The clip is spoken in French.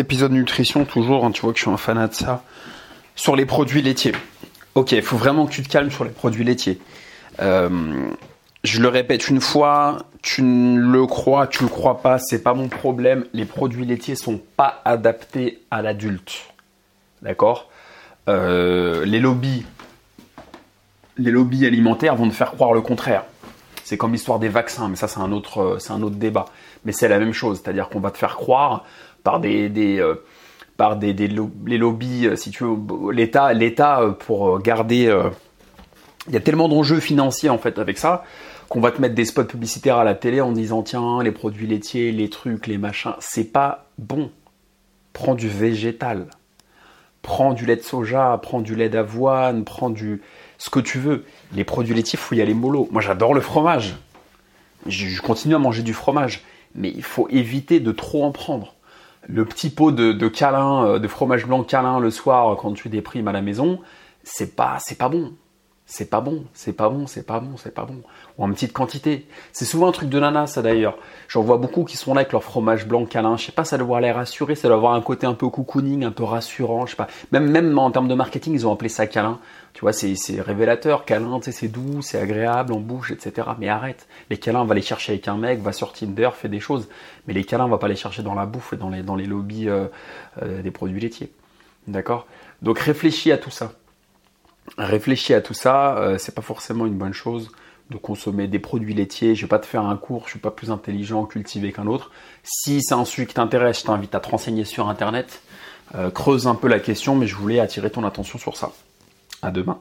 Épisode nutrition, toujours, hein, tu vois que je suis un fanat de ça. Sur les produits laitiers. Ok, il faut vraiment que tu te calmes sur les produits laitiers. Euh, je le répète une fois, tu le crois, tu le crois pas, c'est pas mon problème. Les produits laitiers sont pas adaptés à l'adulte. D'accord? Euh, Les lobbies, les lobbies alimentaires vont te faire croire le contraire. C'est comme l'histoire des vaccins, mais ça c'est un autre, c'est un autre débat. Mais c'est la même chose, c'est-à-dire qu'on va te faire croire par des, euh, par des, les lobbies, euh, si l'État, l'État pour garder. Il y a tellement d'enjeux financiers en fait avec ça qu'on va te mettre des spots publicitaires à la télé en disant tiens les produits laitiers, les trucs, les machins, c'est pas bon. Prends du végétal. Prends du lait de soja, prends du lait d'avoine, prends du ce que tu veux. Les produits laitiers, faut y aller mollo. Moi j'adore le fromage. Je continue à manger du fromage, mais il faut éviter de trop en prendre. Le petit pot de, de câlin, euh, de fromage blanc câlin le soir quand tu déprimes à la maison, c'est pas, c'est pas bon c'est pas bon, c'est pas bon, c'est pas bon, c'est pas bon. Ou en petite quantité. C'est souvent un truc de nana, ça d'ailleurs. J'en vois beaucoup qui sont là avec leur fromage blanc câlin. Je sais pas, ça doit avoir l'air rassuré, ça doit avoir un côté un peu cocooning, un peu rassurant, je sais pas. Même, même en termes de marketing, ils ont appelé ça câlin. Tu vois, c'est, révélateur, câlin, tu sais, c'est doux, c'est agréable en bouche, etc. Mais arrête. Les câlins, on va les chercher avec un mec, va sur Tinder, fait des choses. Mais les câlins, on va pas les chercher dans la bouffe et dans les, dans les lobbies euh, euh, des produits laitiers. D'accord? Donc réfléchis à tout ça réfléchis à tout ça, euh, c'est pas forcément une bonne chose de consommer des produits laitiers. Je vais pas te faire un cours, je suis pas plus intelligent, cultivé qu'un autre. Si c'est un sujet qui t'intéresse, je t'invite à te renseigner sur internet. Euh, creuse un peu la question, mais je voulais attirer ton attention sur ça. À demain.